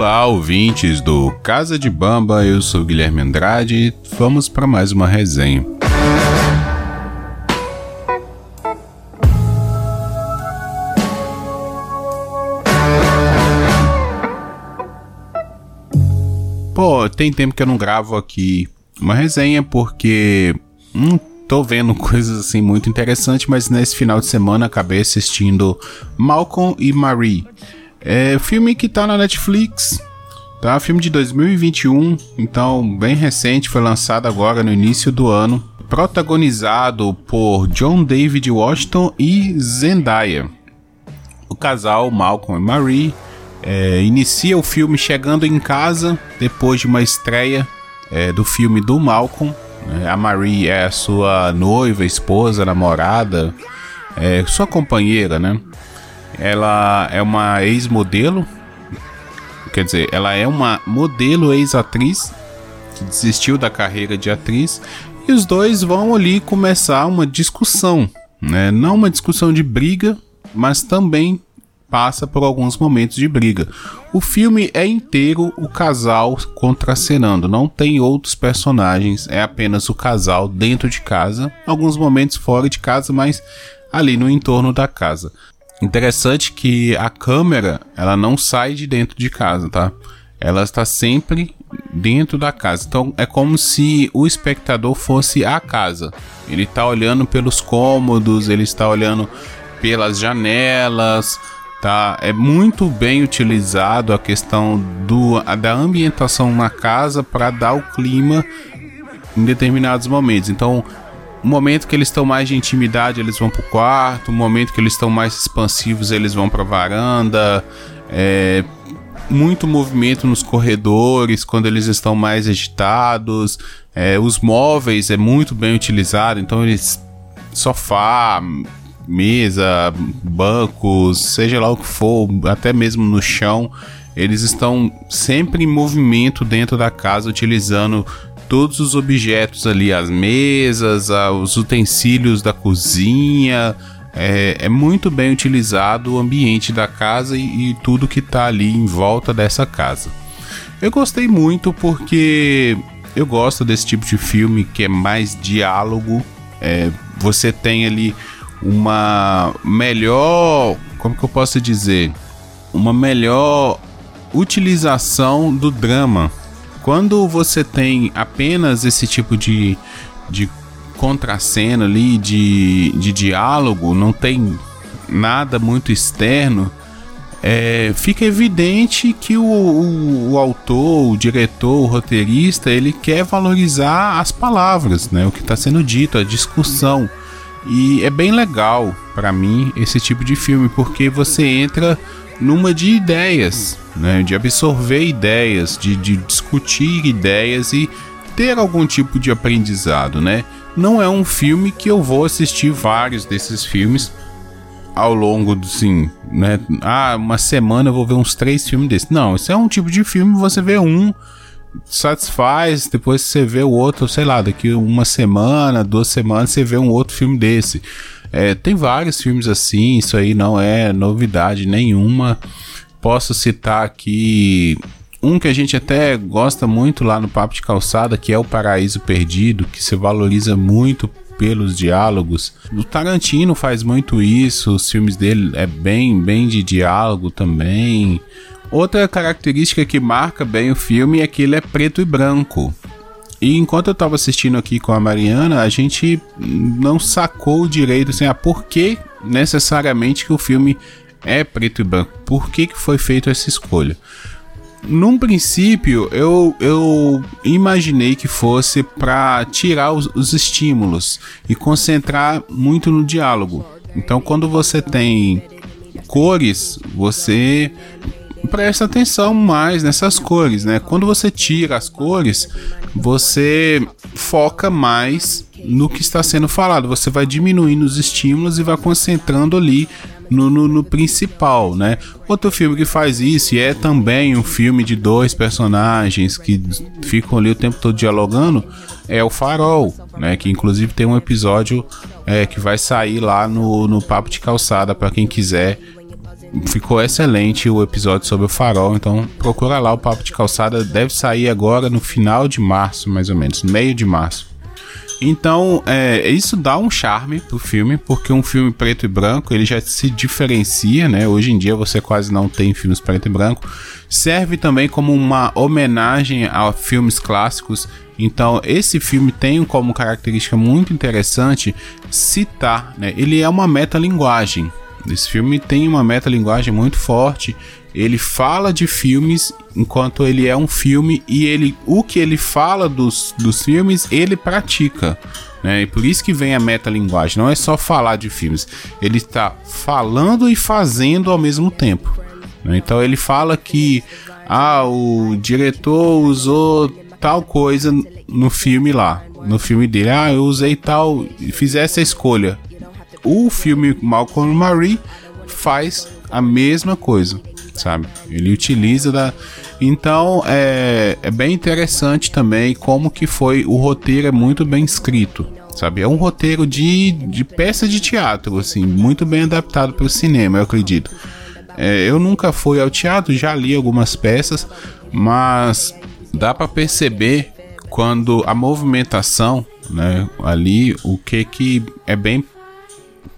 Olá, ouvintes do Casa de Bamba, eu sou Guilherme Andrade. Vamos para mais uma resenha. Pô, tem tempo que eu não gravo aqui uma resenha porque não tô vendo coisas assim muito interessantes, mas nesse final de semana acabei assistindo Malcolm e Marie. É filme que tá na Netflix, tá? Filme de 2021, então bem recente, foi lançado agora no início do ano. Protagonizado por John David Washington e Zendaya. O casal Malcolm e Marie é, inicia o filme chegando em casa depois de uma estreia é, do filme do Malcolm. Né? A Marie é a sua noiva, esposa, namorada, é, sua companheira, né? Ela é uma ex-modelo, quer dizer, ela é uma modelo ex-atriz que desistiu da carreira de atriz e os dois vão ali começar uma discussão, né? Não uma discussão de briga, mas também passa por alguns momentos de briga. O filme é inteiro o casal contracenando, não tem outros personagens, é apenas o casal dentro de casa, alguns momentos fora de casa, mas ali no entorno da casa. Interessante que a câmera, ela não sai de dentro de casa, tá? Ela está sempre dentro da casa. Então é como se o espectador fosse a casa. Ele está olhando pelos cômodos, ele está olhando pelas janelas, tá? É muito bem utilizado a questão do, da ambientação na casa para dar o clima em determinados momentos. Então, momento que eles estão mais de intimidade, eles vão pro quarto. O momento que eles estão mais expansivos, eles vão pra varanda. É, muito movimento nos corredores quando eles estão mais agitados. É, os móveis é muito bem utilizado, então eles sofá, mesa, bancos, seja lá o que for, até mesmo no chão, eles estão sempre em movimento dentro da casa, utilizando todos os objetos ali, as mesas, os utensílios da cozinha. É, é muito bem utilizado o ambiente da casa e, e tudo que está ali em volta dessa casa. Eu gostei muito porque eu gosto desse tipo de filme que é mais diálogo. É, você tem ali uma melhor, como que eu posso dizer, uma melhor utilização do drama. Quando você tem apenas esse tipo de, de contracena ali, de, de diálogo, não tem nada muito externo, é, fica evidente que o, o, o, autor, o diretor, o roteirista, ele quer valorizar as palavras, né? O que está sendo dito, a discussão. E é bem legal para mim esse tipo de filme porque você entra numa de ideias, né? De absorver ideias, de, de discutir ideias e ter algum tipo de aprendizado, né? Não é um filme que eu vou assistir vários desses filmes ao longo do sim, né? Ah, uma semana eu vou ver uns três filmes desses. Não, isso é um tipo de filme você vê um satisfaz, depois você vê o outro, sei lá, daqui uma semana, duas semanas, você vê um outro filme desse. É, tem vários filmes assim, isso aí não é novidade nenhuma. Posso citar aqui um que a gente até gosta muito lá no Papo de Calçada, que é o Paraíso Perdido, que se valoriza muito pelos diálogos. O Tarantino faz muito isso, os filmes dele é bem, bem de diálogo também. Outra característica que marca bem o filme é que ele é preto e branco. E enquanto eu estava assistindo aqui com a Mariana, a gente não sacou direito assim, a por que necessariamente que o filme é preto e branco. Por que, que foi feita essa escolha? Num princípio, eu, eu imaginei que fosse para tirar os, os estímulos e concentrar muito no diálogo. Então, quando você tem cores, você presta atenção mais nessas cores, né? Quando você tira as cores, você foca mais no que está sendo falado. Você vai diminuindo os estímulos e vai concentrando ali no, no, no, principal, né? Outro filme que faz isso e é também um filme de dois personagens que ficam ali o tempo todo dialogando é o Farol, né? Que inclusive tem um episódio é, que vai sair lá no, no Papo de Calçada para quem quiser ficou excelente o episódio sobre o farol, então procura lá o Papo de Calçada, deve sair agora no final de março, mais ou menos, meio de março. Então, é, isso dá um charme pro filme, porque um filme preto e branco, ele já se diferencia, né? Hoje em dia você quase não tem filmes preto e branco. Serve também como uma homenagem a filmes clássicos. Então, esse filme tem como característica muito interessante citar, né? Ele é uma metalinguagem. Esse filme tem uma metalinguagem muito forte ele fala de filmes enquanto ele é um filme e ele o que ele fala dos, dos filmes ele pratica. Né? E por isso que vem a metalinguagem. Não é só falar de filmes. Ele está falando e fazendo ao mesmo tempo. Né? Então ele fala que ah, o diretor usou tal coisa no filme lá. No filme dele. Ah, eu usei tal. Fiz essa escolha. O filme Malcolm Marie faz a mesma coisa sabe? Ele utiliza da. Então é, é bem interessante também como que foi o roteiro é muito bem escrito, sabe? É um roteiro de, de peça de teatro, assim, muito bem adaptado para o cinema, eu acredito. É, eu nunca fui ao teatro, já li algumas peças, mas dá para perceber quando a movimentação, né, ali, o que que é bem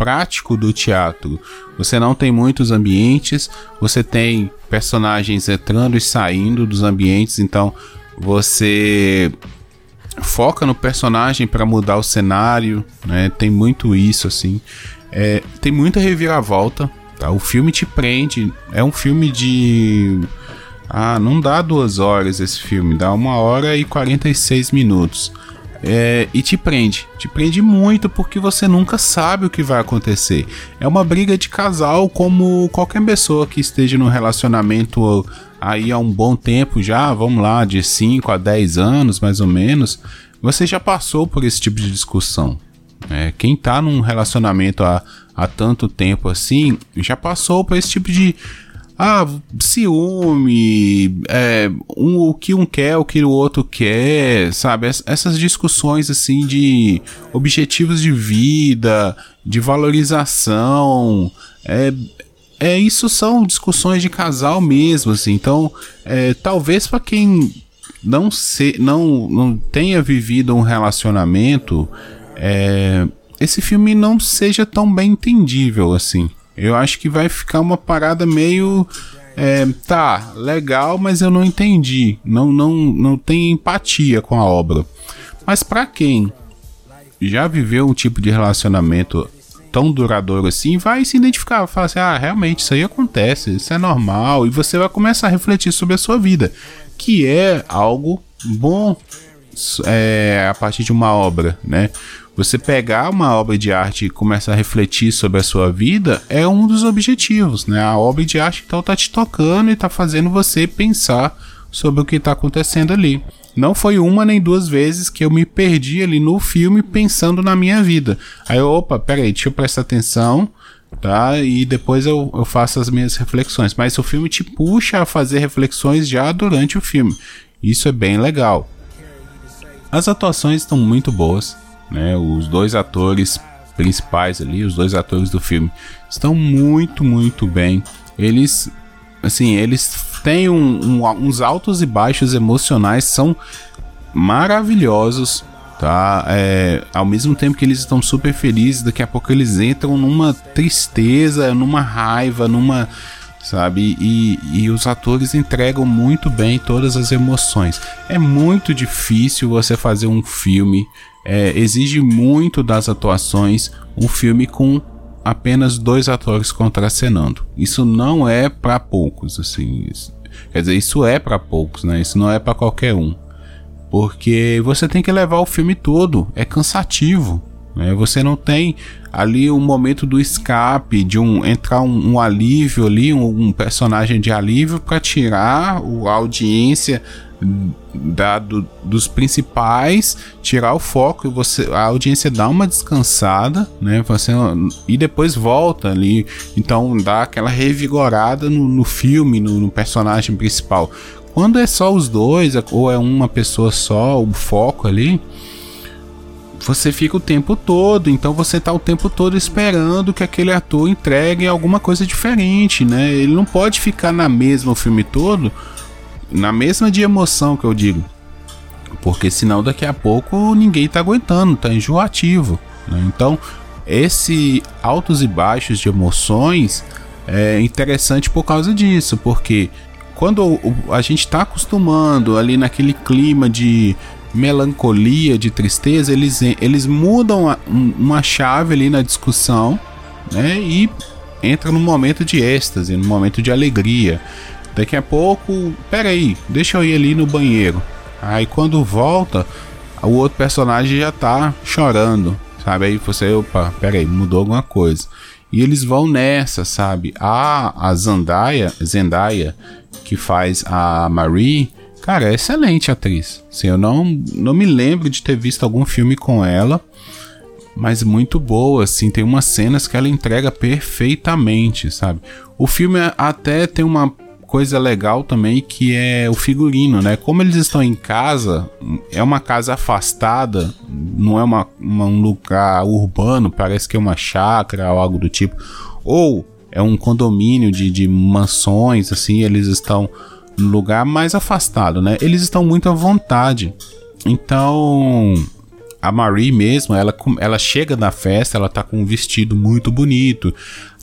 prático do teatro. Você não tem muitos ambientes, você tem personagens entrando e saindo dos ambientes, então você foca no personagem para mudar o cenário, né? Tem muito isso assim. É, tem muita reviravolta, tá? O filme te prende. É um filme de ah, não dá duas horas esse filme, dá uma hora e 46 minutos. É, e te prende. Te prende muito porque você nunca sabe o que vai acontecer. É uma briga de casal como qualquer pessoa que esteja no relacionamento aí há um bom tempo já, vamos lá, de 5 a 10 anos mais ou menos. Você já passou por esse tipo de discussão. É, quem tá num relacionamento há, há tanto tempo assim já passou por esse tipo de ah, ciúme, é, um, o que um quer, o que o outro quer, sabe? Essas discussões assim de objetivos de vida, de valorização, é, é isso são discussões de casal mesmo, assim. Então, é, talvez para quem não se, não, não tenha vivido um relacionamento, é, esse filme não seja tão bem entendível assim. Eu acho que vai ficar uma parada meio. É, tá, legal, mas eu não entendi. Não, não, não tem empatia com a obra. Mas para quem já viveu um tipo de relacionamento tão duradouro assim, vai se identificar, vai falar assim: ah, realmente isso aí acontece, isso é normal, e você vai começar a refletir sobre a sua vida, que é algo bom é, a partir de uma obra, né? Você pegar uma obra de arte e começar a refletir sobre a sua vida é um dos objetivos, né? A obra de arte então tá te tocando e tá fazendo você pensar sobre o que tá acontecendo ali. Não foi uma nem duas vezes que eu me perdi ali no filme pensando na minha vida. Aí, opa, peraí, deixa eu prestar atenção, tá? E depois eu, eu faço as minhas reflexões. Mas o filme te puxa a fazer reflexões já durante o filme. Isso é bem legal. As atuações estão muito boas, né? Os dois atores principais ali, os dois atores do filme, estão muito, muito bem. Eles, assim, eles têm um, um, uns altos e baixos emocionais, são maravilhosos, tá? É, ao mesmo tempo que eles estão super felizes, daqui a pouco eles entram numa tristeza, numa raiva, numa sabe? E, e os atores entregam muito bem todas as emoções. É muito difícil você fazer um filme, é, exige muito das atuações, um filme com apenas dois atores contracenando. Isso não é para poucos, assim. Isso, quer dizer, isso é para poucos, né? Isso não é para qualquer um. Porque você tem que levar o filme todo, é cansativo. Né? Você não tem ali um momento do escape, de um entrar um, um alívio ali, um, um, personagem de alívio para tirar o, a audiência da, do, dos principais, tirar o foco e você a audiência dá uma descansada, né? Você, e depois volta ali, então dá aquela revigorada no, no filme, no, no personagem principal. Quando é só os dois, ou é uma pessoa só, o foco ali, você fica o tempo todo, então você tá o tempo todo esperando que aquele ator entregue alguma coisa diferente, né? Ele não pode ficar na mesma o filme todo, na mesma de emoção que eu digo. Porque senão daqui a pouco ninguém tá aguentando, tá enjoativo. Né? Então, esse altos e baixos de emoções é interessante por causa disso, porque quando a gente está acostumando ali naquele clima de melancolia, de tristeza, eles, eles mudam a, uma chave ali na discussão, né? E entra num momento de êxtase, num momento de alegria. Daqui a pouco, peraí, deixa eu ir ali no banheiro. Aí quando volta, o outro personagem já tá chorando, sabe? Aí você, opa, peraí, mudou alguma coisa. E eles vão nessa, sabe? A, a Zendaya, Zendaya, que faz a Marie, cara, é excelente atriz. Assim, eu não, não me lembro de ter visto algum filme com ela, mas muito boa, assim, tem umas cenas que ela entrega perfeitamente, sabe? O filme até tem uma coisa legal também que é o figurino, né? Como eles estão em casa, é uma casa afastada, não é uma, uma, um lugar urbano, parece que é uma chácara ou algo do tipo. Ou é um condomínio de, de mansões, assim, eles estão lugar mais afastado, né? Eles estão muito à vontade. Então, a Marie mesmo, ela, ela chega na festa, ela tá com um vestido muito bonito.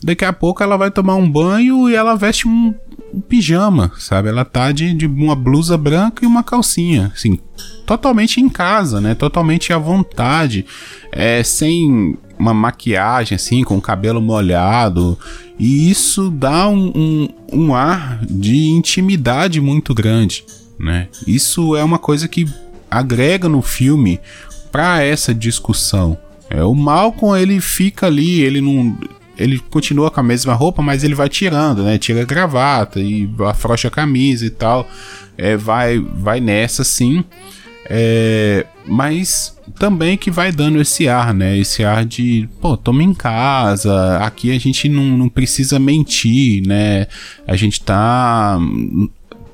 Daqui a pouco ela vai tomar um banho e ela veste um, um pijama, sabe? Ela tá de, de uma blusa branca e uma calcinha, assim, totalmente em casa, né? Totalmente à vontade, é, sem uma maquiagem, assim, com o cabelo molhado. E isso dá um, um, um ar de intimidade muito grande, né? Isso é uma coisa que agrega no filme para essa discussão. É, o Malcolm ele fica ali, ele não ele continua com a mesma roupa, mas ele vai tirando, né? Tira a gravata e afrouxa a camisa e tal. É, vai, vai nessa sim. É, mas também que vai dando esse ar, né? Esse ar de, pô, toma em casa, aqui a gente não, não precisa mentir, né? A gente tá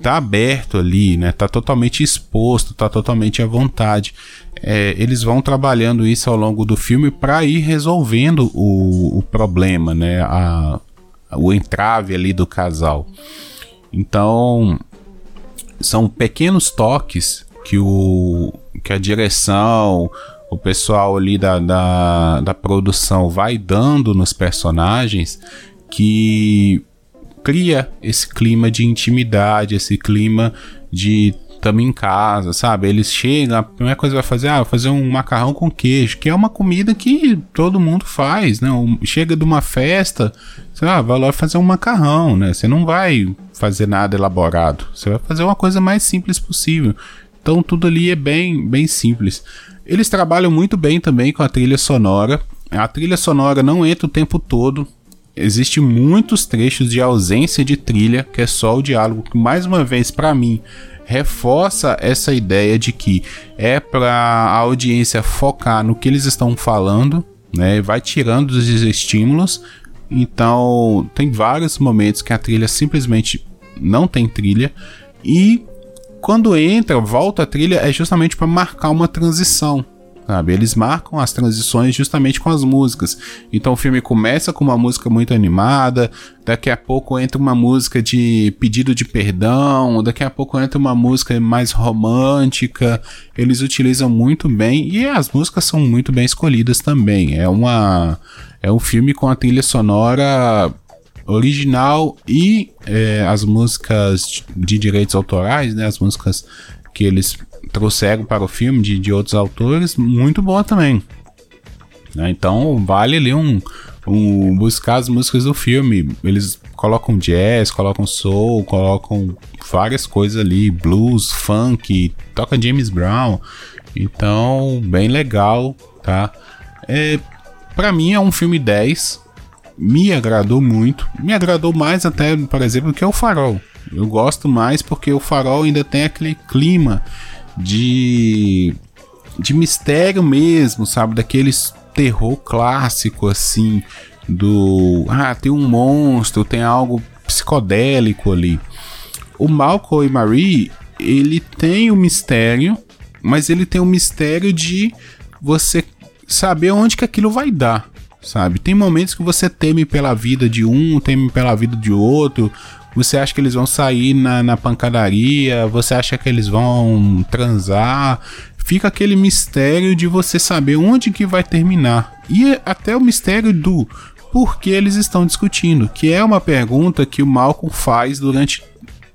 tá aberto ali, né? Tá totalmente exposto, tá totalmente à vontade. É, eles vão trabalhando isso ao longo do filme para ir resolvendo o, o problema, né? A, o entrave ali do casal. Então, são pequenos toques que, o, que a direção, o pessoal ali da, da, da produção vai dando nos personagens que cria esse clima de intimidade, esse clima de tamo em casa, sabe? Eles chegam, a primeira coisa que vai fazer, ah, fazer um macarrão com queijo, que é uma comida que todo mundo faz, né? Chega de uma festa, você ah, vai lá fazer um macarrão, né? Você não vai fazer nada elaborado, você vai fazer uma coisa mais simples possível. Então tudo ali é bem, bem simples. Eles trabalham muito bem também com a trilha sonora. A trilha sonora não entra o tempo todo, existe muitos trechos de ausência de trilha, que é só o diálogo, que mais uma vez para mim reforça essa ideia de que é para a audiência focar no que eles estão falando, né? Vai tirando os estímulos. Então, tem vários momentos que a trilha simplesmente não tem trilha e quando entra, volta a trilha é justamente para marcar uma transição sabe? Eles marcam as transições justamente com as músicas. Então o filme começa com uma música muito animada, daqui a pouco entra uma música de pedido de perdão, daqui a pouco entra uma música mais romântica. Eles utilizam muito bem e as músicas são muito bem escolhidas também. É uma é um filme com a trilha sonora original e é, as músicas de direitos autorais, né, as músicas que eles trouxeram para o filme de, de outros autores, muito boa também. Né? Então vale ali um, um, buscar as músicas do filme. Eles colocam jazz, colocam soul, colocam várias coisas ali, blues, funk, toca James Brown. Então, bem legal, tá? É, para mim é um filme 10. Me agradou muito. Me agradou mais até, por exemplo, que o Farol. Eu gosto mais porque o Farol ainda tem aquele clima de de mistério mesmo, sabe? Daqueles terror clássico assim, do ah, tem um monstro, tem algo psicodélico ali. O Malcolm e Marie, ele tem o mistério, mas ele tem o mistério de você saber onde que aquilo vai dar, sabe? Tem momentos que você teme pela vida de um, teme pela vida de outro. Você acha que eles vão sair na, na pancadaria? Você acha que eles vão transar? Fica aquele mistério de você saber onde que vai terminar. E até o mistério do por que eles estão discutindo, que é uma pergunta que o Malcolm faz durante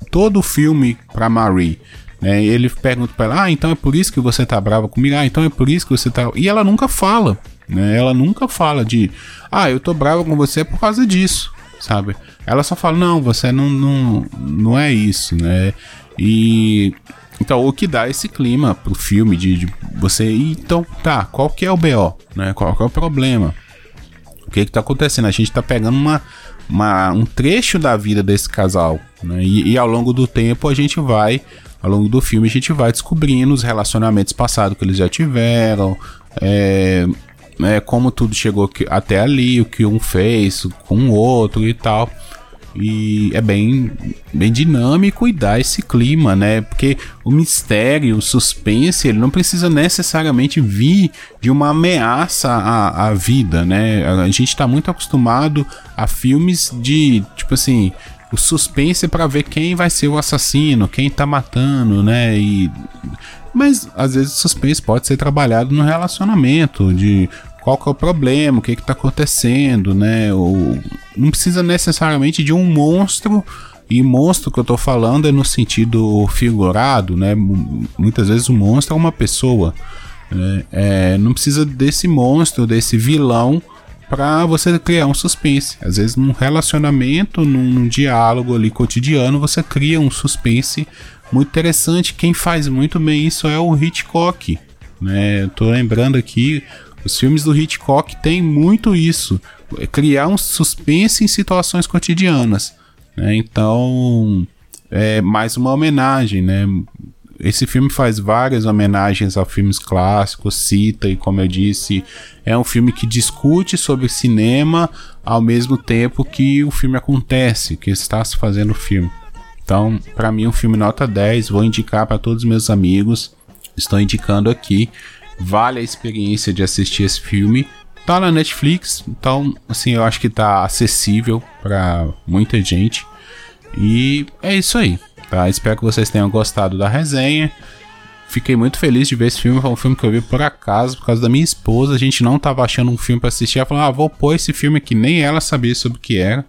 todo o filme para Marie. Né? Ele pergunta para ela: Ah, então é por isso que você tá brava comigo? Ah, então é por isso que você tá. E ela nunca fala. Né? Ela nunca fala de: Ah, eu tô brava com você por causa disso, sabe? Ela só fala: Não, você não, não, não é isso, né? E. Então, o que dá esse clima pro filme de, de você. Então, tá, qual que é o BO? Né? Qual que é o problema? O que que tá acontecendo? A gente tá pegando uma, uma, um trecho da vida desse casal, né? E, e, ao longo do tempo a gente vai ao longo do filme a gente vai descobrindo os relacionamentos passados que eles já tiveram, é, é, como tudo chegou até ali, o que um fez com o outro e tal. E é bem, bem dinâmico e dá esse clima, né? Porque o mistério, o suspense, ele não precisa necessariamente vir de uma ameaça à, à vida, né? A gente tá muito acostumado a filmes de, tipo assim, o suspense para ver quem vai ser o assassino, quem tá matando, né? E mas às vezes o suspense pode ser trabalhado no relacionamento, de qual que é o problema, o que que tá acontecendo, né? Ou não precisa necessariamente de um monstro e monstro que eu tô falando é no sentido figurado, né? Muitas vezes o monstro é uma pessoa. Né? É, não precisa desse monstro, desse vilão para você criar um suspense. Às vezes, num relacionamento, num, num, diálogo ali cotidiano, você cria um suspense muito interessante. Quem faz muito bem isso é o Hitchcock. Né? Eu tô lembrando aqui, os filmes do Hitchcock têm muito isso, é criar um suspense em situações cotidianas. Né? Então, é mais uma homenagem, né? Esse filme faz várias homenagens a filmes clássicos, cita e, como eu disse, é um filme que discute sobre cinema ao mesmo tempo que o filme acontece, que está se fazendo o filme. Então, para mim, um filme nota 10, vou indicar para todos os meus amigos. Estou indicando aqui. Vale a experiência de assistir esse filme. Tá na Netflix, então, assim, eu acho que tá acessível para muita gente. E é isso aí. Tá? Espero que vocês tenham gostado da resenha. Fiquei muito feliz de ver esse filme. Foi um filme que eu vi por acaso, por causa da minha esposa. A gente não tava achando um filme para assistir. Ela falou: Ah, vou pôr esse filme aqui. Nem ela sabia sobre o que era.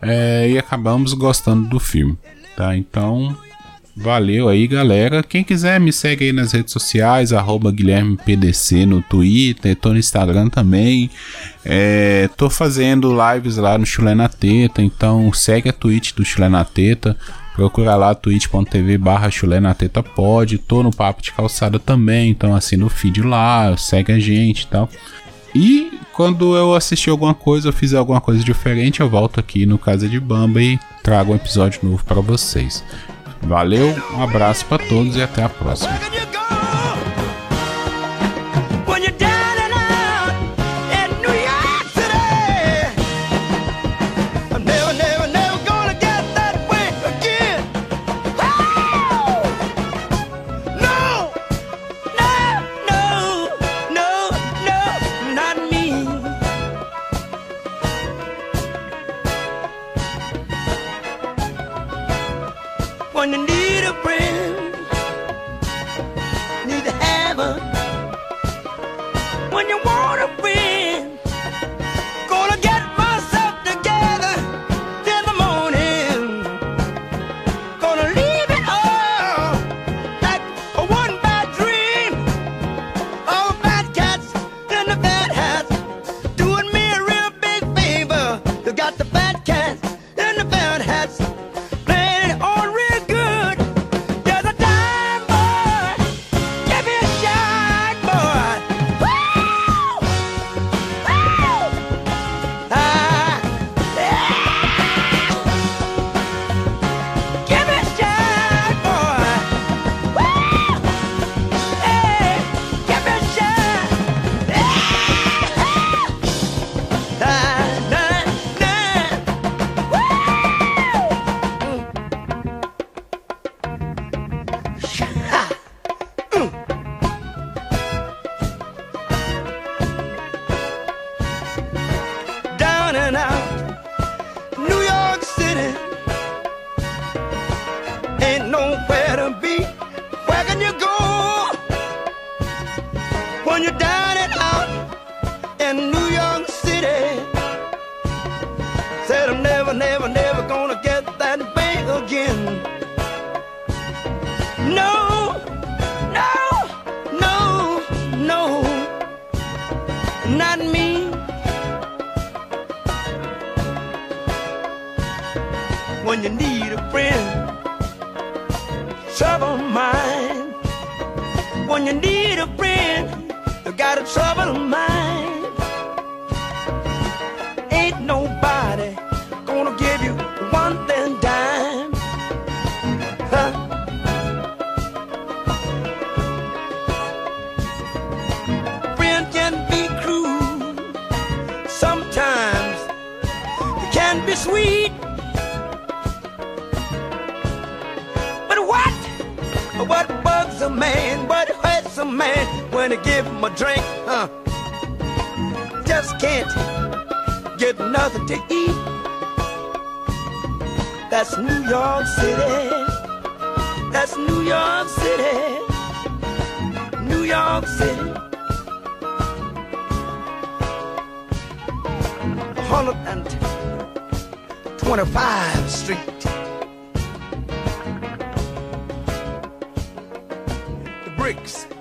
É, e acabamos gostando do filme. Tá? Então, valeu aí, galera. Quem quiser, me segue aí nas redes sociais, GuilhermePDC no Twitter, tô no Instagram também. É, tô fazendo lives lá no Chulé na Teta, então segue a Twitch do Chulé na Teta. Procura lá twitch.tv barra chulé na teta pode. Tô no Papo de Calçada também, então assina o feed lá, segue a gente e tal. E quando eu assistir alguma coisa, eu fizer alguma coisa diferente, eu volto aqui no Casa de Bamba e trago um episódio novo para vocês. Valeu, um abraço para todos e até a próxima. Not me. When you need a friend, trouble mine. When you need a friend, you got a trouble mind. A man? What hurts a man when you give him a drink? Huh? Just can't get nothing to eat. That's New York City. That's New York City. New York City. 125th Street. tricks.